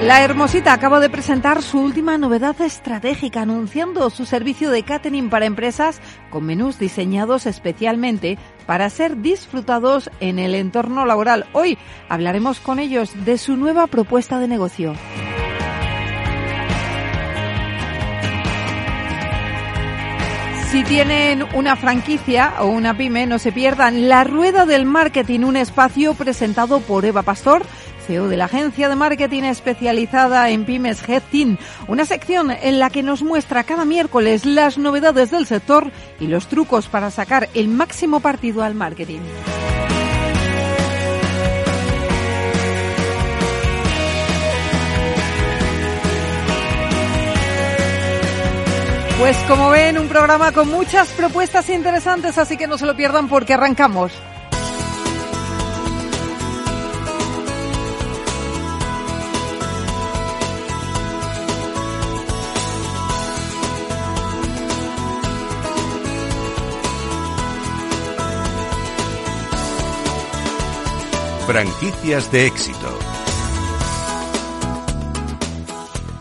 La Hermosita acaba de presentar su última novedad estratégica anunciando su servicio de catering para empresas con menús diseñados especialmente para ser disfrutados en el entorno laboral. Hoy hablaremos con ellos de su nueva propuesta de negocio. Si tienen una franquicia o una pyme, no se pierdan La Rueda del Marketing, un espacio presentado por Eva Pastor, CEO de la agencia de marketing especializada en pymes Team, una sección en la que nos muestra cada miércoles las novedades del sector y los trucos para sacar el máximo partido al marketing. Pues como ven, un programa con muchas propuestas interesantes, así que no se lo pierdan porque arrancamos. Franquicias de éxito.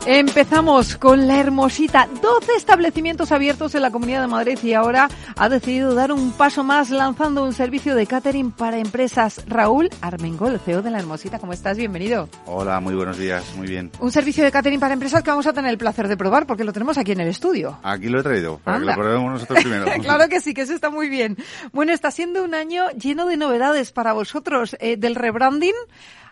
Empezamos con la hermosita. 12 establecimientos abiertos en la Comunidad de Madrid y ahora ha decidido dar un paso más lanzando un servicio de catering para empresas. Raúl Armengol, CEO de la hermosita, ¿cómo estás? Bienvenido. Hola, muy buenos días, muy bien. Un servicio de catering para empresas que vamos a tener el placer de probar porque lo tenemos aquí en el estudio. Aquí lo he traído, para que lo probemos nosotros primero. claro que sí, que eso está muy bien. Bueno, está siendo un año lleno de novedades para vosotros, eh, del rebranding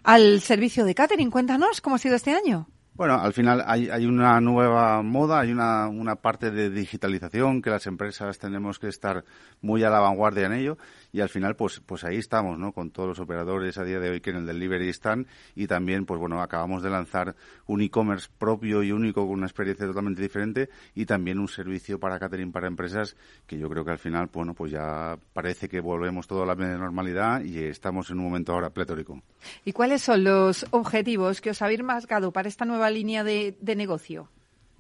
al servicio de catering. Cuéntanos cómo ha sido este año. Bueno, al final hay, una nueva moda, hay una, una parte de digitalización que las empresas tenemos que estar muy a la vanguardia en ello y al final pues pues ahí estamos no con todos los operadores a día de hoy que en el delivery están y también pues bueno acabamos de lanzar un e-commerce propio y único con una experiencia totalmente diferente y también un servicio para catering para empresas que yo creo que al final bueno pues ya parece que volvemos todo a la normalidad y estamos en un momento ahora pletórico. Y cuáles son los objetivos que os habéis marcado para esta nueva línea de, de negocio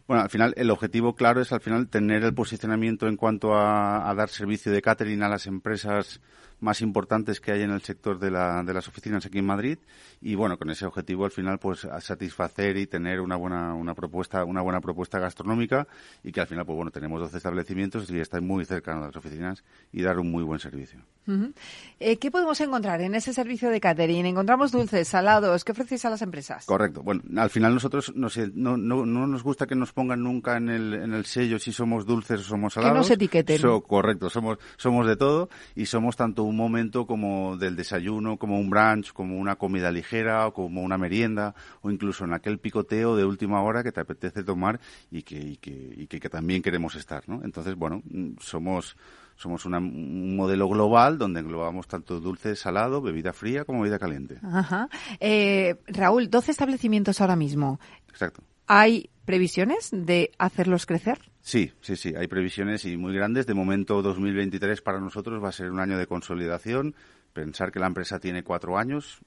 bueno, al final el objetivo claro es al final tener el posicionamiento en cuanto a, a dar servicio de catering a las empresas más importantes que hay en el sector de, la, de las oficinas aquí en Madrid y bueno con ese objetivo al final pues a satisfacer y tener una buena una propuesta una buena propuesta gastronómica y que al final pues bueno tenemos 12 establecimientos y estar muy cerca de las oficinas y dar un muy buen servicio. eh, ¿Qué podemos encontrar en ese servicio de catering? ¿Encontramos dulces, salados? ¿Qué ofrecéis a las empresas? Correcto. Bueno, al final nosotros no, sé, no, no, no, nos gusta que nos pongan nunca en el, en el sello si somos dulces o somos salados. Que nos etiqueten. So, correcto. Somos, somos de todo y somos tanto un momento como del desayuno, como un brunch, como una comida ligera o como una merienda o incluso en aquel picoteo de última hora que te apetece tomar y que, y que, y que, que también queremos estar, ¿no? Entonces, bueno, somos somos una, un modelo global donde englobamos tanto dulce, salado, bebida fría como bebida caliente. Ajá. Eh, Raúl, 12 establecimientos ahora mismo. Exacto. ¿Hay previsiones de hacerlos crecer? Sí, sí, sí, hay previsiones y muy grandes. De momento, 2023 para nosotros va a ser un año de consolidación. Pensar que la empresa tiene cuatro años,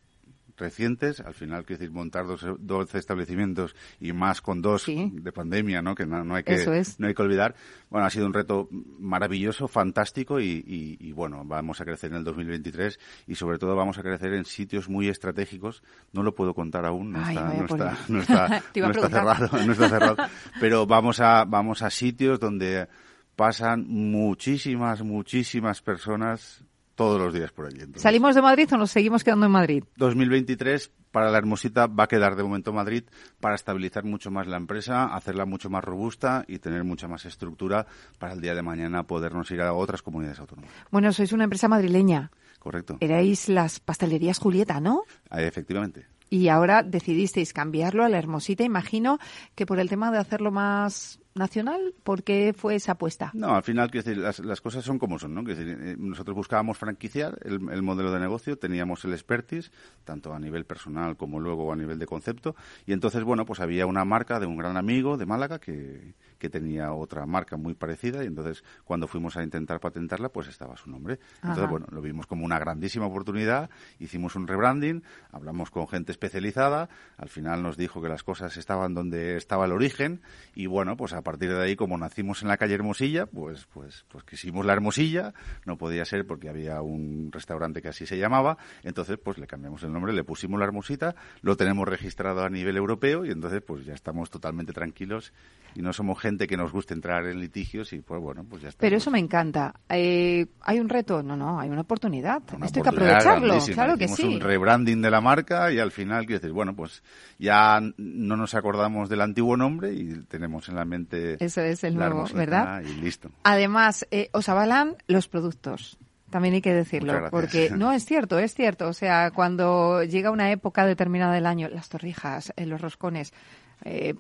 recientes, al final, quiero decir, montar dos, 12 establecimientos y más con dos Sí. de pandemia, ¿no? Que no, no hay que es. no hay que olvidar. Bueno, ha sido un reto maravilloso, fantástico y, y- y, bueno, vamos a crecer en el 2023 y sobre todo vamos a crecer en sitios muy estratégicos. No lo puedo contar aún, no Ay, está, no está, no está, no cerrado, no está cerrado. Pero vamos a, vamos a sitios donde pasan muchísimas, muchísimas personas todos los días por allí. Entonces, ¿Salimos de Madrid o nos seguimos quedando en Madrid? 2023 para la Hermosita va a quedar de momento Madrid para estabilizar mucho más la empresa, hacerla mucho más robusta y tener mucha más estructura para el día de mañana podernos ir a otras comunidades autónomas. Bueno, sois una empresa madrileña. Correcto. Erais las pastelerías Julieta, ¿no? Ah, Efectivamente. Y ahora decidisteis cambiarlo a la Hermosita. Imagino que por el tema de hacerlo más nacional? ¿Por qué fue esa apuesta? No, al final, quiero decir, las, las cosas son como son, ¿no? Quiero decir, eh, nosotros buscábamos franquiciar el, el modelo de negocio, teníamos el expertise, tanto a nivel personal como luego a nivel de concepto, y entonces, bueno, pues había una marca de un gran amigo de Málaga que, que tenía otra marca muy parecida y entonces cuando fuimos a intentar patentarla pues estaba su nombre. Entonces, Ajá. bueno, lo vimos como una grandísima oportunidad, hicimos un rebranding, hablamos con gente especializada, al final nos dijo que las cosas estaban donde estaba el origen y bueno, pues a partir de ahí como nacimos en la calle Hermosilla, pues pues pues quisimos la Hermosilla, no podía ser porque había un restaurante que así se llamaba, entonces pues le cambiamos el nombre, le pusimos la Hermosita, lo tenemos registrado a nivel europeo y entonces pues ya estamos totalmente tranquilos y no somos gente que nos guste entrar en litigios y pues bueno, pues ya está. Pero eso me encanta. Eh, ¿Hay un reto? No, no, hay una oportunidad. Una Esto hay que aprovecharlo. grandísima. Claro que Hicimos sí. un rebranding de la marca y al final, quiero decir, bueno, pues ya no nos acordamos del antiguo nombre y tenemos en la mente Eso es el nuevo, ¿verdad? Y listo. Además, eh, os avalan los productos. También hay que decirlo, porque no es cierto, es cierto. O sea, cuando llega una época determinada del año, las torrijas, eh, los roscones, eh,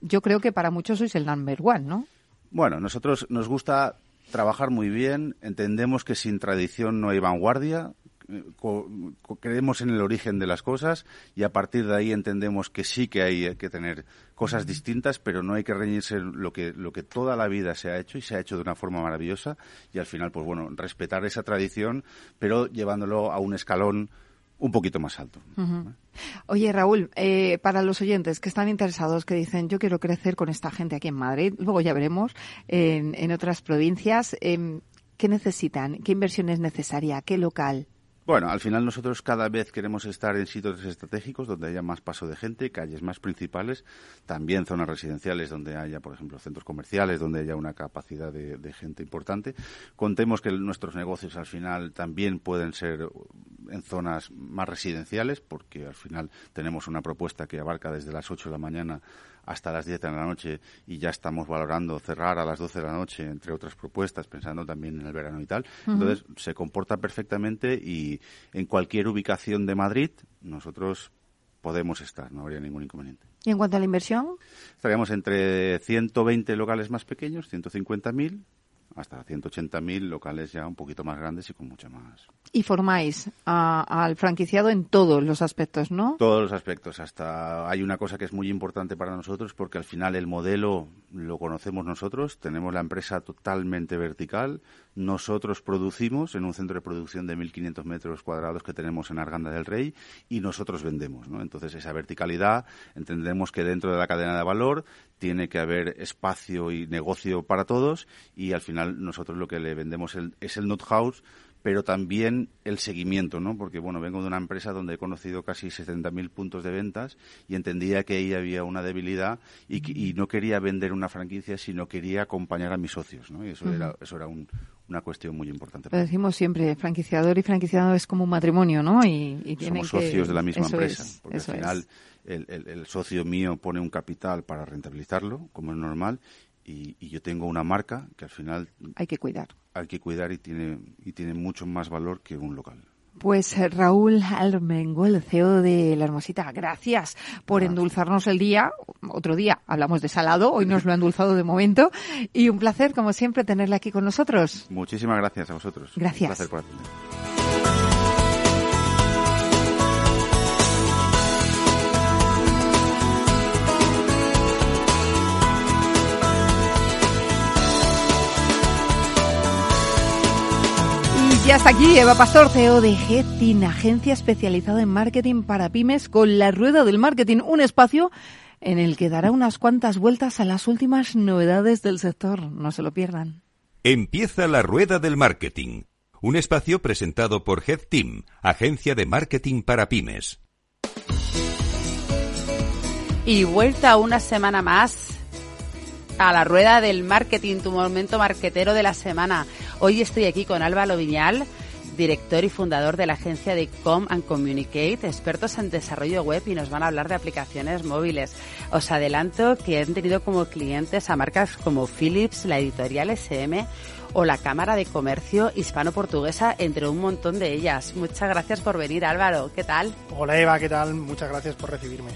yo creo que para muchos sois el number one, ¿no? Bueno, nosotros nos gusta trabajar muy bien, entendemos que sin tradición no hay vanguardia, creemos en el origen de las cosas y a partir de ahí entendemos que sí que hay que tener cosas distintas, pero no hay que reñirse lo que lo que toda la vida se ha hecho y se ha hecho de una forma maravillosa y al final pues bueno, respetar esa tradición, pero llevándolo a un escalón un poquito más alto. Oye, Raúl, eh, para los oyentes que están interesados, que dicen, yo quiero crecer con esta gente aquí en Madrid, luego ya veremos en, en otras provincias, em, ¿qué necesitan? ¿Qué inversión es necesaria? ¿Qué local? Bueno, al final nosotros cada vez queremos estar en sitios estratégicos donde haya más paso de gente, calles más principales, también zonas residenciales donde haya, por ejemplo, centros comerciales, donde haya una capacidad de, gente importante. Contemos que nuestros negocios al final también pueden ser en zonas más residenciales, porque al final tenemos una propuesta que abarca desde las 8 de la mañana hasta las 10 de la noche y ya estamos valorando cerrar a las 12 de la noche, entre otras propuestas, pensando también en el verano y tal. Entonces, se comporta perfectamente y en cualquier ubicación de Madrid nosotros podemos estar, no habría ningún inconveniente. Y en cuanto a la inversión, Estaríamos entre 120 locales más pequeños, 150.000, hasta 180.000 locales ya un poquito más grandes y con mucha más. y formáis a- al franquiciado en todos los aspectos, ¿no? Todos los aspectos. Hasta hay una cosa que es muy importante para nosotros porque al final el modelo lo conocemos nosotros. Tenemos la empresa totalmente vertical. Nosotros producimos en un centro de producción de 1.500 metros cuadrados que tenemos en Arganda del Rey y nosotros vendemos. ¿no? Entonces esa verticalidad entendemos que dentro de la cadena de valor tiene que haber espacio y negocio para todos y al final nosotros lo que le vendemos el- es el house pero también el seguimiento, ¿no? Porque, bueno, vengo de una empresa donde he conocido casi 70.000 puntos de ventas y entendía que ahí había una debilidad y, no quería vender una franquicia, sino quería acompañar a mis socios, ¿no? Y eso era, eso era un- una cuestión muy importante. Lo decimos siempre, franquiciador y franquiciado es como un matrimonio, ¿no? Y, y tienen Somos socios que- de la misma eso empresa, es, porque eso al final el, el- el socio mío pone un capital para rentabilizarlo, como es normal, y, y yo tengo una marca que al final Hay que cuidar. Hay que cuidar y tiene, y tiene mucho más valor que un local. Pues eh, Raúl Almengol, CEO de La Hermosita, gracias por endulzarnos el día. Otro día hablamos de salado, hoy nos lo ha endulzado de momento. Y un placer, como siempre, tenerle aquí con nosotros. Muchísimas gracias a vosotros. Gracias. Un placer por atender. Y ya está aquí Eva Pastor, CEO de Getin, agencia especializada en marketing para pymes, con la rueda del marketing, un espacio en el que dará unas cuantas vueltas a las últimas novedades del sector. No se lo pierdan. Empieza la rueda del marketing, un espacio presentado por Head Team, agencia de marketing para pymes. Y vuelta una semana más a la rueda del marketing, tu momento marquetero de la semana. Hoy estoy aquí con Álvaro Viñal, director y fundador de la agencia de Com and Communicate, expertos en desarrollo web y nos van a hablar de aplicaciones móviles. Os adelanto que han tenido como clientes a marcas como Philips, la editorial SM o la Cámara de Comercio Hispano-Portuguesa, entre un montón de ellas. Muchas gracias por venir, Álvaro. ¿Qué tal? Hola Eva, ¿qué tal? Muchas gracias por recibirme.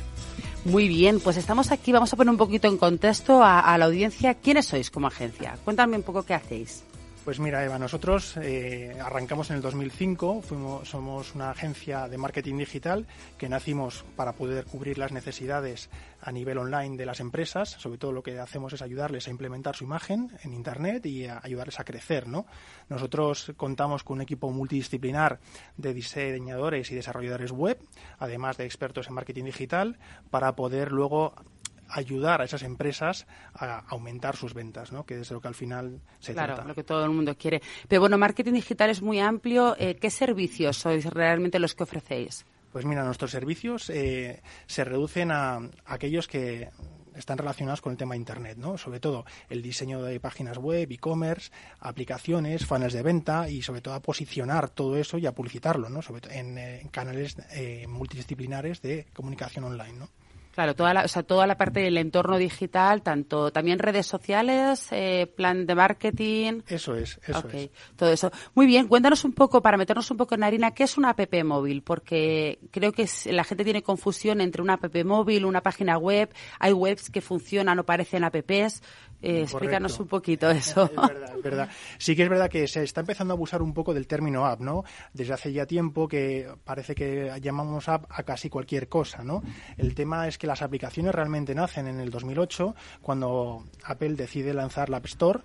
Muy bien, pues estamos aquí, vamos a poner un poquito en contexto a, a la audiencia. ¿Quiénes sois como agencia? Cuéntame un poco qué hacéis. Pues mira, Eva, nosotros eh, arrancamos en el 2005, fuimos, somos una agencia de marketing digital que nacimos para poder cubrir las necesidades a nivel online de las empresas. Sobre todo lo que hacemos es ayudarles a implementar su imagen en Internet y a ayudarles a crecer. ¿no? Nosotros contamos con un equipo multidisciplinar de diseñadores y desarrolladores web, además de expertos en marketing digital, para poder luego ayudar a esas empresas a aumentar sus ventas, ¿no? que es lo que al final se claro, trata. lo que todo el mundo quiere. Pero bueno, marketing digital es muy amplio. Eh, ¿Qué servicios sois realmente los que ofrecéis? Pues mira, nuestros servicios eh, se reducen a, aquellos que están relacionados con el tema Internet, ¿no? Sobre todo el diseño de páginas web, e-commerce, aplicaciones, funnels de venta y sobre todo a posicionar todo eso y a publicitarlo, ¿no? Sobre en, eh, en canales eh, multidisciplinares de comunicación online, ¿no? Claro, toda la, o sea, toda la parte del entorno digital, tanto también redes sociales, eh, plan de marketing. Eso es, eso Ok, es. Todo eso. Muy bien, cuéntanos un poco, para meternos un poco en harina, ¿qué es una app móvil? Porque creo que la gente tiene confusión entre una app móvil, una página web. Hay webs que funcionan o parecen apps. Eh, explícanos un poquito eso. Es verdad, es verdad. Sí que es verdad que se está empezando a abusar un poco del término app, ¿no? Desde hace ya tiempo que parece que llamamos app a casi cualquier cosa, ¿no? El tema es que las aplicaciones realmente nacen en el 2008 cuando Apple decide lanzar la App Store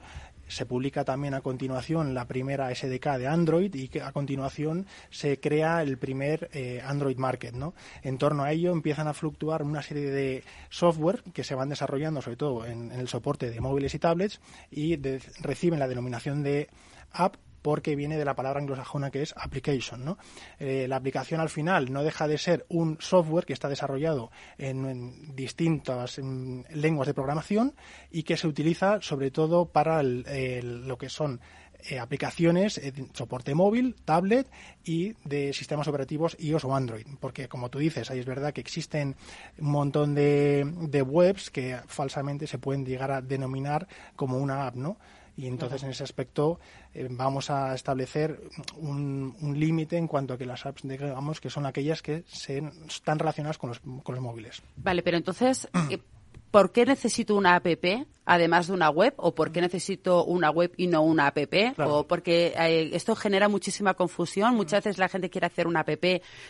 se publica también a continuación la primera SDK de Android y a continuación se crea el primer eh, Android Market. ¿no? En torno a ello empiezan a fluctuar una serie de software que se van desarrollando sobre todo en, el soporte de móviles y tablets y reciben la denominación de app porque viene de la palabra anglosajona que es application. ¿no? Eh, la aplicación al final no deja de ser un software que está desarrollado en, distintas mm, lenguas de programación y que se utiliza sobre todo para lo que son eh, aplicaciones, eh, soporte móvil, tablet y de sistemas operativos iOS o Android. Porque, como tú dices, ahí es verdad que existen un montón de webs que falsamente se pueden llegar a denominar como una app, ¿no? Y entonces, en ese aspecto, eh, vamos a establecer un, un límite en cuanto a que las apps, digamos, que son aquellas que se, están relacionadas con los, con los móviles. Vale, pero entonces, eh, ¿por qué necesito una app además de una web? ¿O por qué necesito una web y no una app? Claro. ¿O porque eh, esto genera muchísima confusión? Muchas veces la gente quiere hacer una app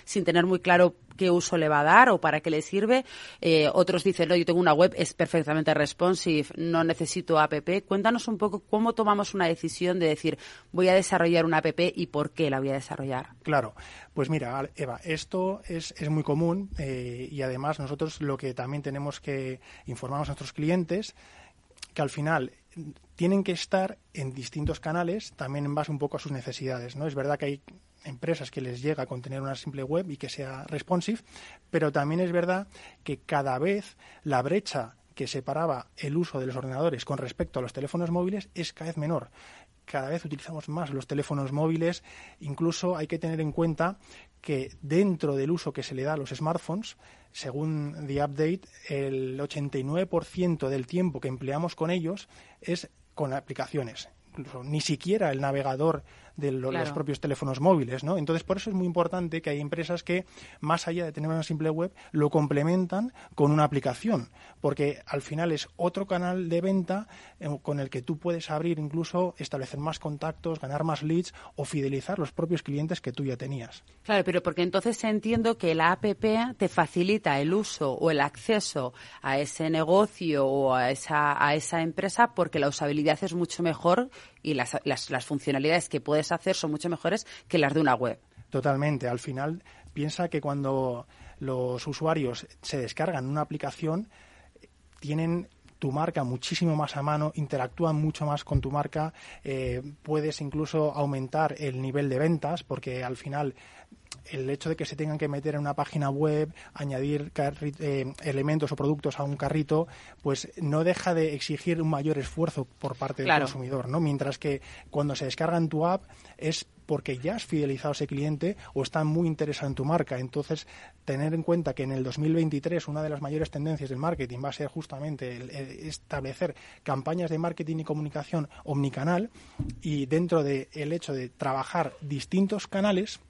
sin tener muy claro qué uso le va a dar o para qué le sirve. Eh, otros dicen, no, yo tengo una web, es perfectamente responsive, no necesito app. Cuéntanos un poco cómo tomamos una decisión de decir, voy a desarrollar una app y por qué la voy a desarrollar. Claro, pues mira, Eva, esto es, es muy común eh, y además nosotros lo que también tenemos que informar a nuestros clientes que al final tienen que estar en distintos canales también en base un poco a sus necesidades, ¿no? Es verdad que hay empresas que les llega con tener una simple web y que sea responsive, pero también es verdad que cada vez la brecha que separaba el uso de los ordenadores con respecto a los teléfonos móviles es cada vez menor cada vez utilizamos más los teléfonos móviles. Incluso hay que tener en cuenta que dentro del uso que se le da a los smartphones, según The Update, el 89% del tiempo que empleamos con ellos es con aplicaciones. Incluso ni siquiera el navegador de lo- Claro. los propios teléfonos móviles, ¿no? Entonces, por eso es muy importante que hay empresas que, más allá de tener una simple web, lo complementan con una aplicación, porque al final es otro canal de venta eh, con el que tú puedes abrir incluso, establecer más contactos, ganar más leads o fidelizar los propios clientes que tú ya tenías. Claro, pero porque entonces entiendo que la APP te facilita el uso o el acceso a ese negocio o a esa, a esa empresa porque la usabilidad es mucho mejor y las, las, las funcionalidades que puedes hacer son mucho mejores que las de una web. Totalmente. Al final, piensa que cuando los usuarios se descargan una aplicación, tienen tu marca muchísimo más a mano, interactúan mucho más con tu marca, eh, puedes incluso aumentar el nivel de ventas porque al final el hecho de que se tengan que meter en una página web, añadir eh, elementos o productos a un carrito, pues no deja de exigir un mayor esfuerzo por parte Claro. del consumidor, ¿no? Mientras que cuando se descarga en tu app es porque ya has fidelizado a ese cliente o está muy interesado en tu marca. Entonces, tener en cuenta que en el 2023 una de las mayores tendencias del marketing va a ser justamente establecer campañas de marketing y comunicación omnicanal y dentro del hecho de trabajar distintos canales,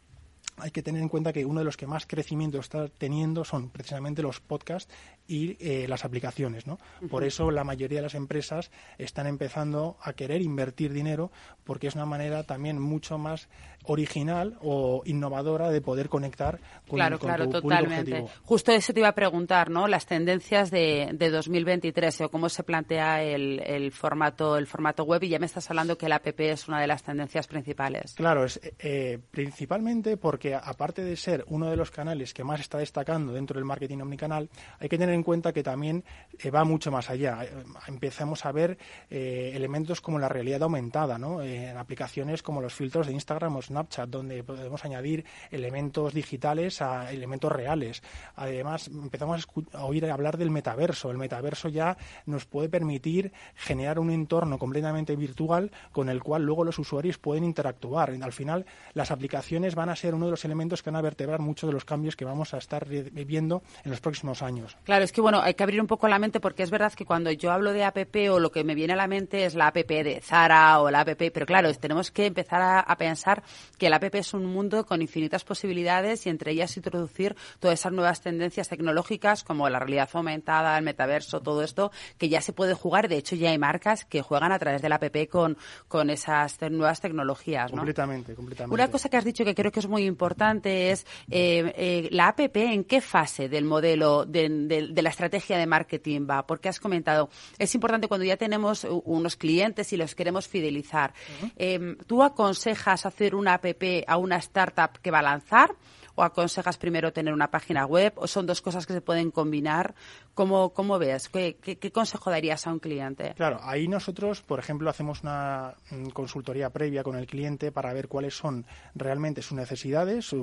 hay que tener en cuenta que uno de los que más crecimiento está teniendo son precisamente los podcasts y eh, las aplicaciones. ¿no? Por eso la mayoría de las empresas están empezando a querer invertir dinero porque es una manera también mucho más original o innovadora de poder conectar con, claro, con claro, tu totalmente. objetivo. Justo eso te iba a preguntar, ¿no? Las tendencias de, de 2023 o cómo se plantea el, el, formato el formato web y ya me estás hablando que la app es una de las tendencias principales. Claro, es eh, principalmente porque aparte de ser uno de los canales que más está destacando dentro del marketing omnicanal, hay que tener en cuenta que también eh, va mucho más allá. Eh, empezamos a ver eh, elementos como la realidad aumentada, ¿no? en aplicaciones como los filtros de Instagram o Snapchat, donde podemos añadir elementos digitales a elementos reales. Además, empezamos a, a oír hablar del metaverso. El metaverso ya nos puede permitir generar un entorno completamente virtual con el cual luego los usuarios pueden interactuar. Al final, las aplicaciones van a ser uno de los elementos que van a vertebrar muchos de los cambios que vamos a estar viviendo en los próximos años. Claro, es que bueno, hay que abrir un poco la mente porque es verdad que cuando yo hablo de app o lo que me viene a la mente es la app de Zara o la app, pero claro, tenemos que empezar a, a pensar que la app es un mundo con infinitas posibilidades y entre ellas introducir todas esas nuevas tendencias tecnológicas como la realidad aumentada, el metaverso, todo esto que ya se puede jugar. De hecho, ya hay marcas que juegan a través de la app con, con esas te nuevas tecnologías. ¿no? Completamente, completamente. Una cosa que has dicho que creo que es muy importante es eh, eh, la app en qué fase del modelo de, de, de, la estrategia de marketing va, porque has comentado, es importante cuando ya tenemos unos clientes y los queremos fidelizar. Uh -huh. eh, ¿Tú aconsejas hacer una app a una startup que va a lanzar? O aconsejas primero tener una página web o son dos cosas que se pueden combinar? ¿Cómo, ves? ¿Qué, ¿Qué, consejo darías a un cliente? Claro, ahí nosotros, por ejemplo, hacemos una consultoría previa con el cliente para ver cuáles son realmente sus necesidades,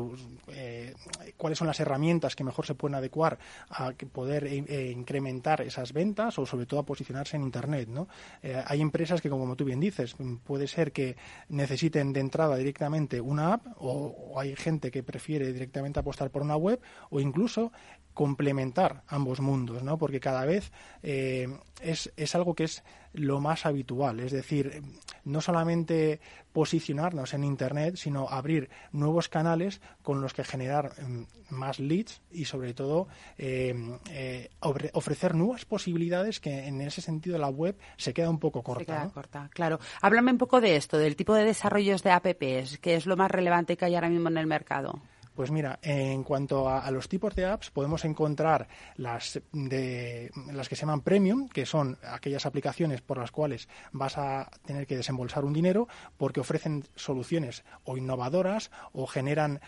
eh, cuáles son las herramientas que mejor se pueden adecuar a poder eh, incrementar esas ventas o sobre todo a posicionarse en Internet. ¿no? Eh, hay empresas que, como tú bien dices, puede ser que necesiten de entrada directamente una app o hay gente que prefiere directamente apostar por una web o incluso complementar ambos mundos, ¿no? Porque cada vez eh, es, es, algo que es lo más habitual, es decir, no solamente posicionarnos en Internet, sino abrir nuevos canales con los que generar eh, más leads y sobre todo eh, eh, ofrecer nuevas posibilidades que en ese sentido la web se queda un poco corta. Se queda ¿no? corta, claro. Háblame un poco de esto, del tipo de desarrollos de apps, que es lo más relevante que hay ahora mismo en el mercado. Pues mira, en cuanto a, los tipos de apps, podemos encontrar las, de, las que se llaman premium, que son aquellas aplicaciones por las cuales vas a tener que desembolsar un dinero porque ofrecen soluciones o innovadoras o generan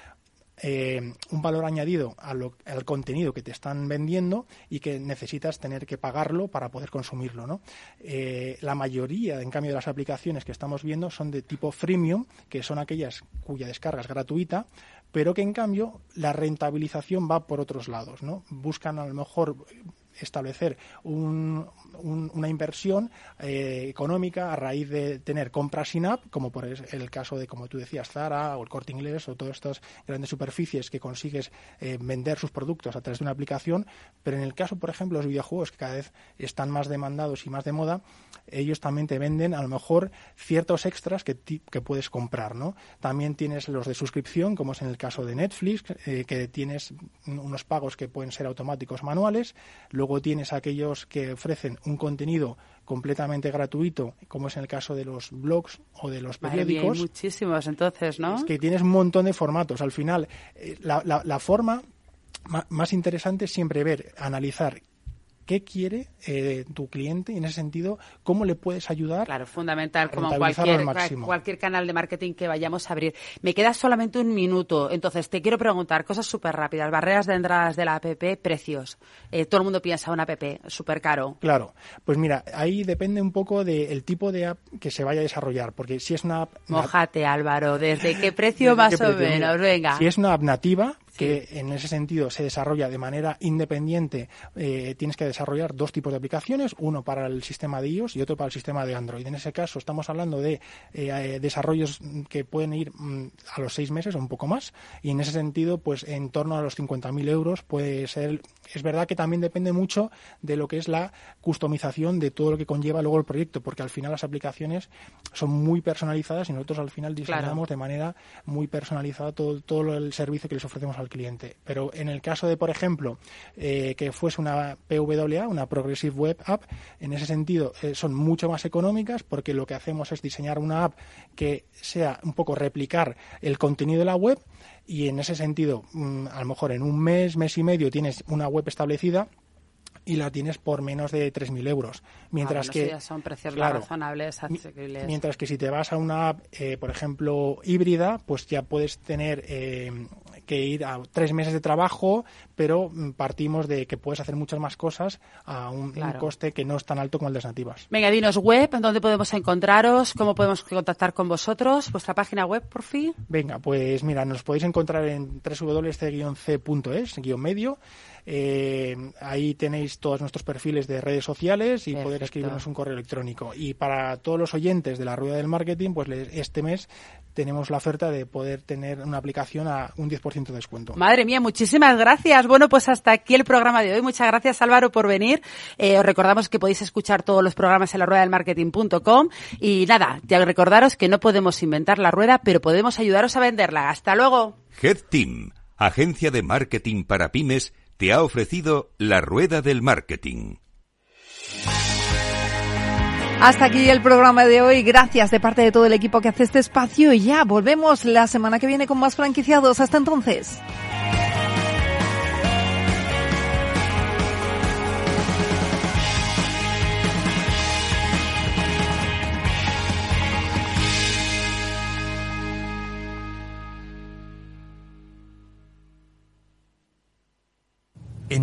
eh, un valor añadido al contenido que te están vendiendo y que necesitas tener que pagarlo para poder consumirlo. ¿no? Eh, la mayoría, en cambio, de las aplicaciones que estamos viendo son de tipo freemium, que son aquellas cuya descarga es gratuita, pero que en cambio la rentabilización va por otros lados, ¿no? Buscan a lo mejor establecer un, un, una inversión eh, económica a raíz de tener compras sin app, como por el caso de, como tú decías, Zara o el Corte Inglés o todas estas grandes superficies que consigues eh, vender sus productos a través de una aplicación, pero en el caso, por ejemplo, de los videojuegos que cada vez están más demandados y más de moda, ellos también te venden a lo mejor ciertos extras que, que puedes comprar, ¿no? También tienes los de suscripción, como es en el caso de Netflix, eh, que tienes unos pagos que pueden ser automáticos manuales, luego tienes aquellos que ofrecen un contenido completamente gratuito, como es en el caso de los blogs o de los periódicos. Vale, muchísimos entonces, ¿no? Es que tienes un montón de formatos. Al final, eh, la, la, la forma más interesante es siempre ver, analizar qué quiere eh, tu cliente y en ese sentido cómo le puedes ayudar. Claro, fundamental como cualquier, cualquier canal de marketing que vayamos a abrir. Me queda solamente un minuto, entonces te quiero preguntar cosas súper rápidas, barreras de entradas de la app, precios. Eh, todo el mundo piensa una app súper caro. Claro, pues mira, ahí depende un poco del de precio de app que se vaya a desarrollar, porque si es una app... Mojate Álvaro, ¿desde qué precio ¿Desde más qué precio? o menos? Venga. Si es una app nativa, que en ese sentido se desarrolla de manera independiente, eh, tienes que desarrollar dos tipos de aplicaciones, uno para el sistema de iOS y otro para el sistema de Android. En ese caso estamos hablando de eh, desarrollos que pueden ir mm, a los seis meses o un poco más y en ese sentido pues en torno a los 50.000 euros puede ser, es verdad que también depende mucho de lo que es la customización de todo lo que conlleva luego el proyecto, porque al final las aplicaciones son muy personalizadas y nosotros al final diseñamos claro. de manera muy personalizada todo, todo el servicio que les ofrecemos al cliente. Pero en el caso de, por ejemplo, eh, que fuese una PWA, una Progressive Web App, en ese sentido eh, son mucho más económicas porque lo que hacemos es diseñar una app que sea un poco replicar el contenido de la web y en ese sentido, mm, a lo mejor en un mes, mes y medio tienes una web establecida y la tienes por menos de 3.000 euros. Mientras Ah, bueno, que, ya son precios claro, razonables, asequibles. Mientras que si te vas a una app, eh, por ejemplo, híbrida, pues ya puedes tener eh, que ir a tres meses de trabajo, pero mm, partimos de que puedes hacer muchas más cosas a un, coste que no es tan alto como el de las nativas. Venga, dinos web, ¿dónde podemos encontraros? ¿Cómo podemos contactar con vosotros? ¿Vuestra página web, por fin? Venga, pues mira, nos podéis encontrar en www.c-c.es, guion medio. Eh, ahí tenéis todos nuestros perfiles de redes sociales y poder Perfecto. escribirnos un correo electrónico. Y para todos los oyentes de la rueda del marketing, pues este mes tenemos la oferta de poder tener una aplicación a un 10% de descuento. Madre mía, muchísimas gracias. Bueno, pues hasta aquí el programa de hoy. Muchas gracias, Álvaro, por venir. Eh, os recordamos que podéis escuchar todos los programas en la rueda del marketing.com. Y nada, ya recordaros que no podemos inventar la rueda, pero podemos ayudaros a venderla. Hasta luego. Head Team, agencia de marketing para pymes, te ha ofrecido la rueda del marketing. Hasta aquí el programa de hoy. Gracias de parte de todo el equipo que hace este espacio y ya volvemos la semana que viene con más franquiciados. Hasta entonces.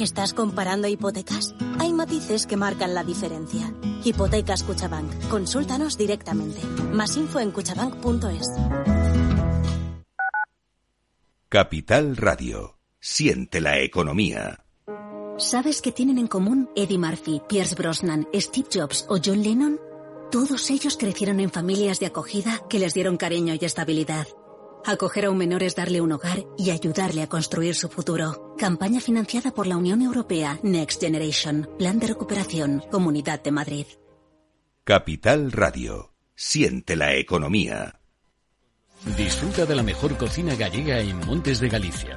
¿Estás comparando hipotecas? Hay matices que marcan la diferencia. Hipotecas Cuchabank. Consúltanos directamente. Más info en cuchabank.es. Capital Radio. Siente la economía. ¿Sabes qué tienen en común Eddie Murphy, Pierce Brosnan, Steve Jobs o John Lennon? Todos ellos crecieron en familias de acogida que les dieron cariño y estabilidad. Acoger a un menor es darle un hogar y ayudarle a construir su futuro. Campaña financiada por la Unión Europea Next Generation. Plan de recuperación. Comunidad de Madrid. Capital Radio. Siente la economía. Disfruta de la mejor cocina gallega en Montes de Galicia.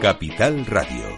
Capital Radio.